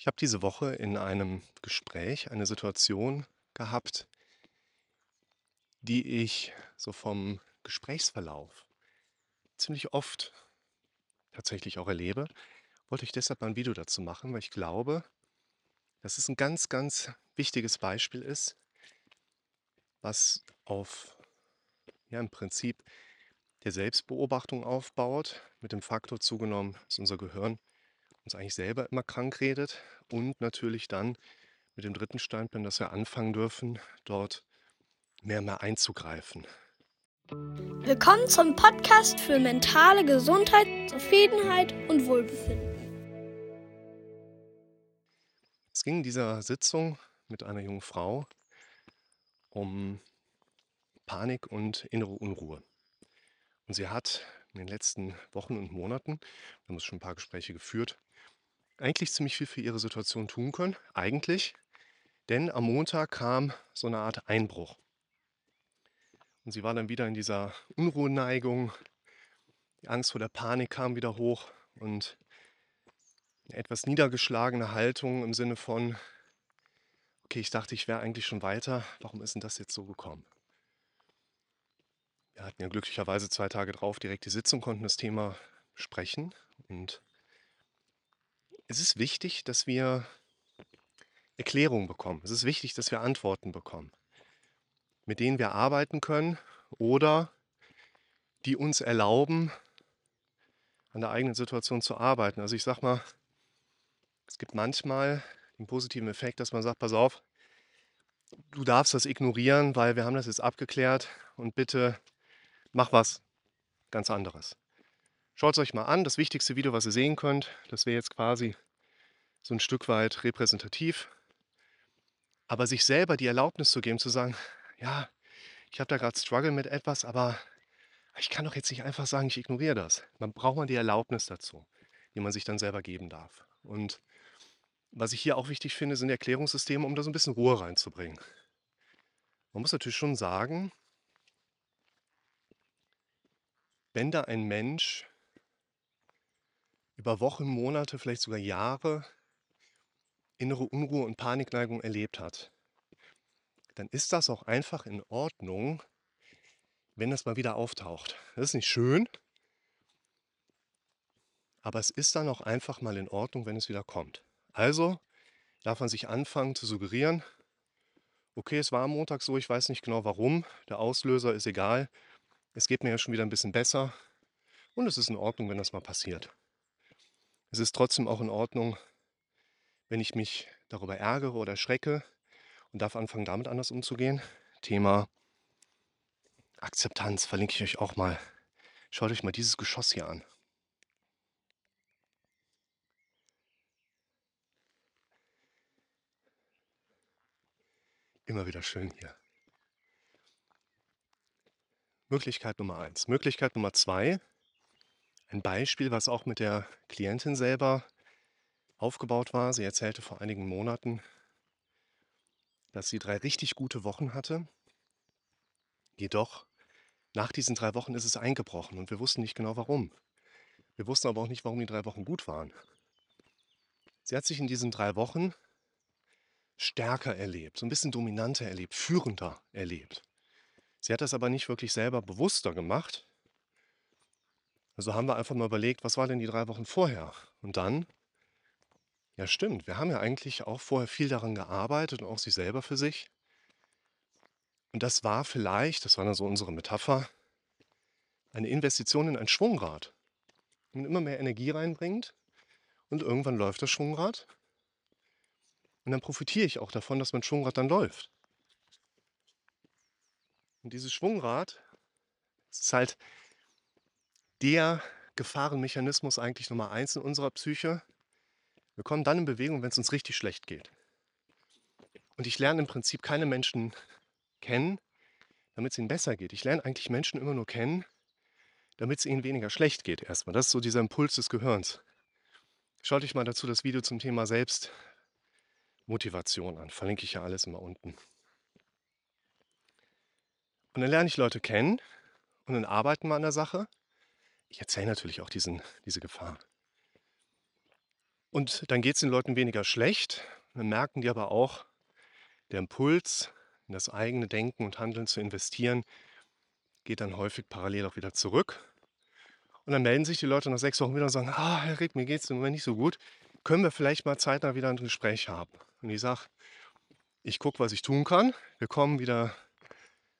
Ich habe diese Woche in einem Gespräch eine Situation gehabt, die ich so vom Gesprächsverlauf ziemlich oft tatsächlich auch erlebe. Wollte ich deshalb mal ein Video dazu machen, weil ich glaube, dass es ein ganz, ganz wichtiges Beispiel ist, was auf, ja, im Prinzip der Selbstbeobachtung aufbaut, mit dem Faktor zugenommen, dass unser Gehirn uns eigentlich selber immer krank redet und natürlich dann mit dem dritten Standbein, dass wir anfangen dürfen, dort mehr und mehr einzugreifen. Willkommen zum Podcast für mentale Gesundheit, Zufriedenheit und Wohlbefinden. Es ging in dieser Sitzung mit einer jungen Frau um Panik und innere Unruhe. Und sie hat in den letzten Wochen und Monaten, wir haben schon ein paar Gespräche geführt, eigentlich ziemlich viel für ihre Situation tun können. Eigentlich. Denn am Montag kam so eine Art Einbruch. Und sie war dann wieder in dieser Unruheneigung. Die Angst vor der Panik kam wieder hoch und eine etwas niedergeschlagene Haltung im Sinne von, okay, ich dachte, ich wäre eigentlich schon weiter. Warum ist denn das jetzt so gekommen? Wir hatten ja glücklicherweise zwei Tage drauf direkt die Sitzung, konnten das Thema sprechen und es ist wichtig, dass wir Erklärungen bekommen. Es ist wichtig, dass wir Antworten bekommen, mit denen wir arbeiten können oder die uns erlauben, an der eigenen Situation zu arbeiten. Also ich sage mal, es gibt manchmal den positiven Effekt, dass man sagt, pass auf, du darfst das ignorieren, weil wir haben das jetzt abgeklärt und bitte mach was ganz anderes. Schaut es euch mal an. Das wichtigste Video, was ihr sehen könnt, das wäre jetzt quasi so ein Stück weit repräsentativ. Aber sich selber die Erlaubnis zu geben, zu sagen, ja, ich habe da gerade Struggle mit etwas, aber ich kann doch jetzt nicht einfach sagen, ich ignoriere das. Man braucht man die Erlaubnis dazu, die man sich dann selber geben darf. Und was ich hier auch wichtig finde, sind Erklärungssysteme, um da so ein bisschen Ruhe reinzubringen. Man muss natürlich schon sagen, wenn da ein Mensch über Wochen, Monate, vielleicht sogar Jahre innere Unruhe und Panikneigung erlebt hat, dann ist das auch einfach in Ordnung, wenn das mal wieder auftaucht. Das ist nicht schön, aber es ist dann auch einfach mal in Ordnung, wenn es wieder kommt. Also darf man sich anfangen zu suggerieren, okay, es war am Montag so, ich weiß nicht genau warum, der Auslöser ist egal, es geht mir ja schon wieder ein bisschen besser und es ist in Ordnung, wenn das mal passiert. Es ist trotzdem auch in Ordnung, wenn ich mich darüber ärgere oder schrecke und darf anfangen, damit anders umzugehen. Thema Akzeptanz verlinke ich euch auch mal. Schaut euch mal dieses Geschoss hier an. Immer wieder schön hier. Möglichkeit Nummer eins. Möglichkeit Nummer zwei. Ein Beispiel, was auch mit der Klientin selber aufgebaut war. Sie erzählte vor einigen Monaten, dass sie drei richtig gute Wochen hatte. Jedoch nach diesen drei Wochen ist es eingebrochen und wir wussten nicht genau warum. Wir wussten aber auch nicht, warum die drei Wochen gut waren. Sie hat sich in diesen drei Wochen stärker erlebt, so ein bisschen dominanter erlebt, führender erlebt. Sie hat das aber nicht wirklich selber bewusster gemacht. Also haben wir einfach mal überlegt, was war denn die drei Wochen vorher? Und dann ja, stimmt. Wir haben ja eigentlich auch vorher viel daran gearbeitet und auch sie selber für sich. Und das war vielleicht, das war dann so unsere Metapher, eine Investition in ein Schwungrad. Und immer mehr Energie reinbringt und irgendwann läuft das Schwungrad. Und dann profitiere ich auch davon, dass mein Schwungrad dann läuft. Und dieses Schwungrad ist halt der Gefahrenmechanismus eigentlich Nummer eins in unserer Psyche, wir kommen dann in Bewegung, wenn es uns richtig schlecht geht. Und ich lerne im Prinzip keine Menschen kennen, damit es ihnen besser geht. Ich lerne eigentlich Menschen immer nur kennen, damit es ihnen weniger schlecht geht erstmal. Das ist so dieser Impuls des Gehirns. Schaut euch mal dazu das Video zum Thema Selbstmotivation an. Verlinke ich ja alles immer unten. Und dann lerne ich Leute kennen und dann arbeiten wir an der Sache. Ich erzähle natürlich auch diesen, diese Gefahr. Und dann geht es den Leuten weniger schlecht. Dann merken die aber auch, der Impuls, in das eigene Denken und Handeln zu investieren, geht dann häufig parallel auch wieder zurück. Und dann melden sich die Leute nach sechs Wochen wieder und sagen, ah, Herr Rick, mir geht es im Moment nicht so gut. Können wir vielleicht mal zeitnah wieder ein Gespräch haben? Und ich sage, ich gucke, was ich tun kann. Wir kommen wieder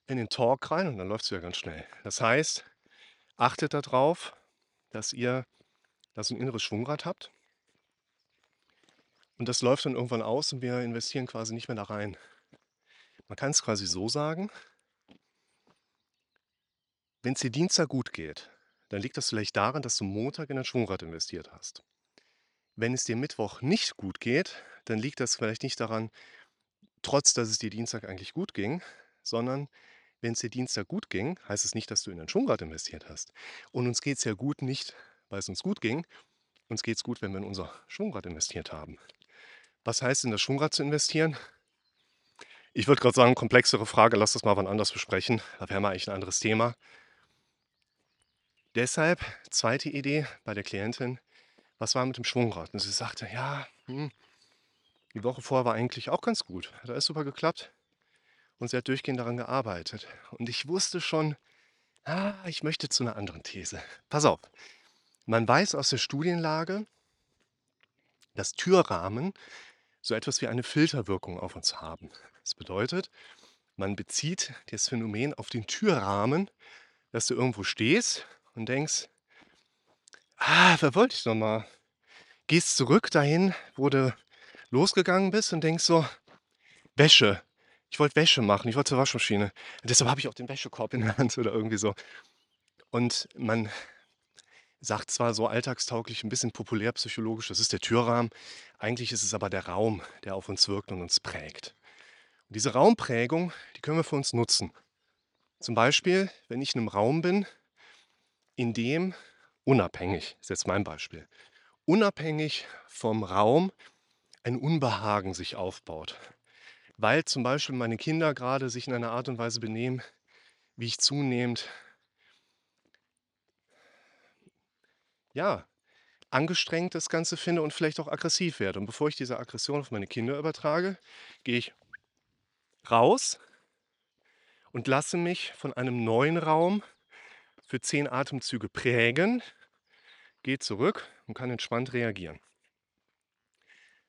in den Talk rein und dann läuft es wieder ganz schnell. Das heißt, achtet darauf, dass ihr da so ein inneres Schwungrad habt. Und das läuft dann irgendwann aus und wir investieren quasi nicht mehr da rein. Man kann es quasi so sagen, wenn es dir Dienstag gut geht, dann liegt das vielleicht daran, dass du Montag in ein Schwungrad investiert hast. Wenn es dir Mittwoch nicht gut geht, dann liegt das vielleicht nicht daran, trotz dass es dir Dienstag eigentlich gut ging, sondern wenn es dir Dienstag gut ging, heißt es nicht, dass du in ein Schwungrad investiert hast. Und uns geht es ja gut nicht, weil es uns gut ging. Uns geht es gut, wenn wir in unser Schwungrad investiert haben. Was heißt in das Schwungrad zu investieren? Ich würde gerade sagen, komplexere Frage, lass das mal wann anders besprechen. Da wäre mal eigentlich ein anderes Thema. Deshalb, zweite Idee bei der Klientin, was war mit dem Schwungrad? Und sie sagte, ja, hm, die Woche vorher war eigentlich auch ganz gut. Hat alles super geklappt. Und sie hat durchgehend daran gearbeitet. Und ich wusste schon, ah, ich möchte zu einer anderen These. Pass auf. Man weiß aus der Studienlage, dass Türrahmen so etwas wie eine Filterwirkung auf uns haben. Das bedeutet, man bezieht das Phänomen auf den Türrahmen, dass du irgendwo stehst und denkst, ah, wer wollte ich noch mal? Gehst zurück dahin, wo du losgegangen bist und denkst so, Wäsche, ich wollte Wäsche machen, ich wollte zur Waschmaschine. Deshalb habe ich auch den Wäschekorb in der Hand oder irgendwie so. Und man sagt zwar so alltagstauglich, ein bisschen populärpsychologisch, das ist der Türrahmen. Eigentlich ist es aber der Raum, der auf uns wirkt und uns prägt. Und diese Raumprägung, die können wir für uns nutzen. Zum Beispiel, wenn ich in einem Raum bin, in dem unabhängig, ist jetzt mein Beispiel, unabhängig vom Raum ein Unbehagen sich aufbaut weil zum Beispiel meine Kinder gerade sich in einer Art und Weise benehmen, wie ich zunehmend ja, angestrengt das Ganze finde und vielleicht auch aggressiv werde. Und bevor ich diese Aggression auf meine Kinder übertrage, gehe ich raus und lasse mich von einem neuen Raum für zehn Atemzüge prägen, gehe zurück und kann entspannt reagieren.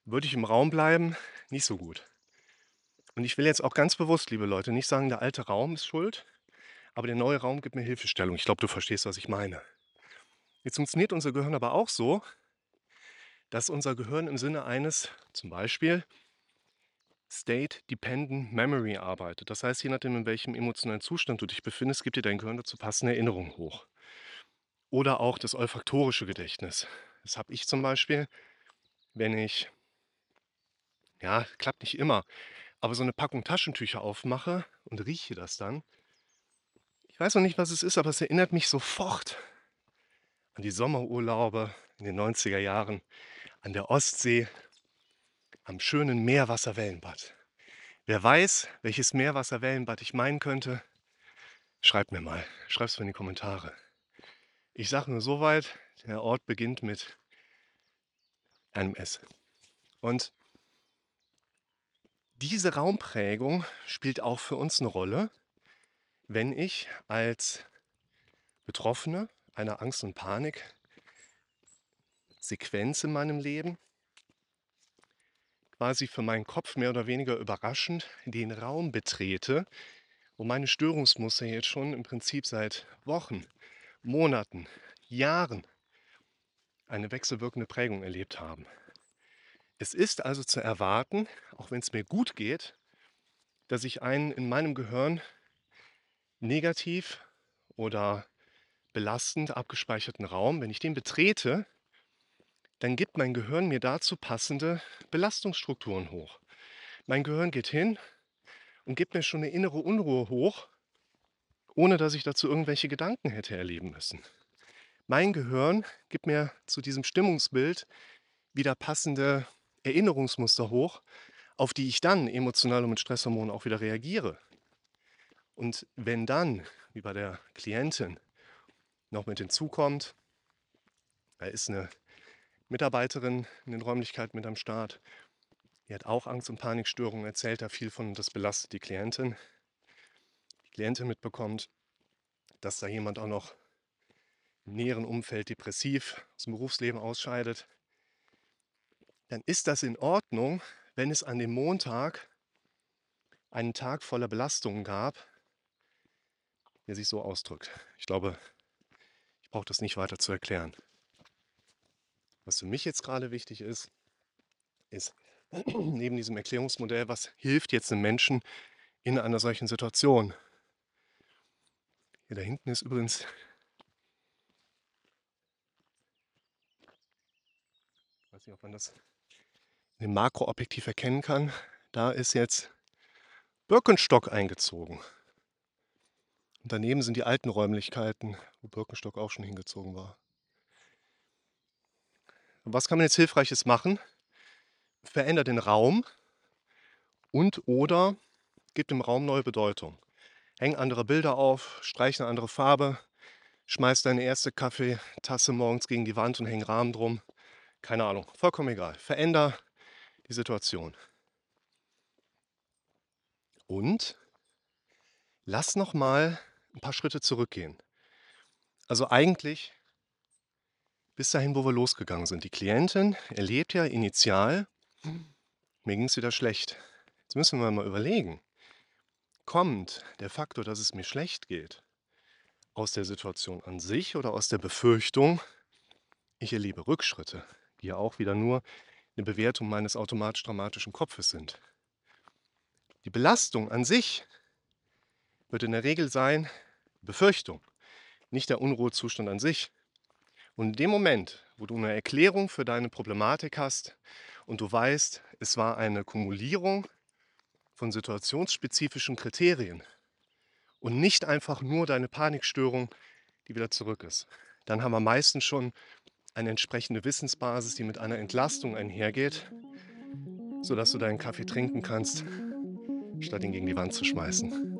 Würde ich im Raum bleiben, nicht so gut. Und ich will jetzt auch ganz bewusst, liebe Leute, nicht sagen, der alte Raum ist schuld, aber der neue Raum gibt mir Hilfestellung. Ich glaube, du verstehst, was ich meine. Jetzt funktioniert unser Gehirn aber auch so, dass unser Gehirn im Sinne eines zum Beispiel State Dependent Memory arbeitet. Das heißt, je nachdem, in welchem emotionalen Zustand du dich befindest, gibt dir dein Gehirn dazu passende Erinnerungen hoch. Oder auch das olfaktorische Gedächtnis. Das habe ich zum Beispiel, wenn ich, ja, klappt nicht immer, aber so eine Packung Taschentücher aufmache und rieche das dann. Ich weiß noch nicht, was es ist, aber es erinnert mich sofort an die Sommerurlaube in den 90er Jahren, an der Ostsee, am schönen Meerwasserwellenbad. Wer weiß, welches Meerwasserwellenbad ich meinen könnte, schreibt mir mal. Schreibt es mir in die Kommentare. Ich sage nur so weit, der Ort beginnt mit einem S. Und diese Raumprägung spielt auch für uns eine Rolle, wenn ich als Betroffene einer Angst- und Panik-Sequenz in meinem Leben quasi für meinen Kopf mehr oder weniger überraschend den Raum betrete, wo meine Störungsmuster jetzt schon im Prinzip seit Wochen, Monaten, Jahren eine wechselwirkende Prägung erlebt haben. Es ist also zu erwarten, auch wenn es mir gut geht, dass ich einen in meinem Gehirn negativ oder belastend abgespeicherten Raum, wenn ich den betrete, dann gibt mein Gehirn mir dazu passende Belastungsstrukturen hoch. Mein Gehirn geht hin und gibt mir schon eine innere Unruhe hoch, ohne dass ich dazu irgendwelche Gedanken hätte erleben müssen. Mein Gehirn gibt mir zu diesem Stimmungsbild wieder passende Erinnerungsmuster hoch, auf die ich dann emotional und mit Stresshormonen auch wieder reagiere. Und wenn dann, wie bei der Klientin, noch mit hinzukommt, da ist eine Mitarbeiterin in den Räumlichkeiten mit am Start. Die hat auch Angst- und Panikstörungen, erzählt da viel von das belastet die Klientin. Die Klientin mitbekommt, dass da jemand auch noch im näheren Umfeld depressiv aus dem Berufsleben ausscheidet. Dann ist das in Ordnung, wenn es an dem Montag einen Tag voller Belastungen gab, der sich so ausdrückt. Ich glaube, ich brauche das nicht weiter zu erklären. Was für mich jetzt gerade wichtig ist, ist neben diesem Erklärungsmodell, was hilft jetzt einem Menschen in einer solchen Situation. Hier da hinten ist übrigens ich weiß nicht, ob man das dem Makroobjektiv erkennen kann. Da ist jetzt Birkenstock eingezogen. Und daneben sind die alten Räumlichkeiten, wo Birkenstock auch schon hingezogen war. was kann man jetzt Hilfreiches machen? Verändert den Raum und oder gibt dem Raum neue Bedeutung. Häng andere Bilder auf, streich eine andere Farbe, schmeiß deine erste Kaffeetasse morgens gegen die Wand und häng Rahmen drum. Keine Ahnung, vollkommen egal. Veränder die Situation. Und lass noch mal ein paar Schritte zurückgehen. Also eigentlich bis dahin, wo wir losgegangen sind. Die Klientin erlebt ja initial, mir ging es wieder schlecht. Jetzt müssen wir mal überlegen, kommt der Faktor, dass es mir schlecht geht, aus der Situation an sich oder aus der Befürchtung, ich erlebe Rückschritte, die ja auch wieder nur eine Bewertung meines automatisch dramatischen Kopfes sind. Die Belastung an sich wird in der Regel sein Befürchtung, nicht der Unruhezustand an sich. Und in dem Moment, wo du eine Erklärung für deine Problematik hast und du weißt, es war eine Kumulierung von situationsspezifischen Kriterien und nicht einfach nur deine Panikstörung, die wieder zurück ist, dann haben wir meistens schon eine entsprechende Wissensbasis, die mit einer Entlastung einhergeht, sodass du deinen Kaffee trinken kannst, statt ihn gegen die Wand zu schmeißen.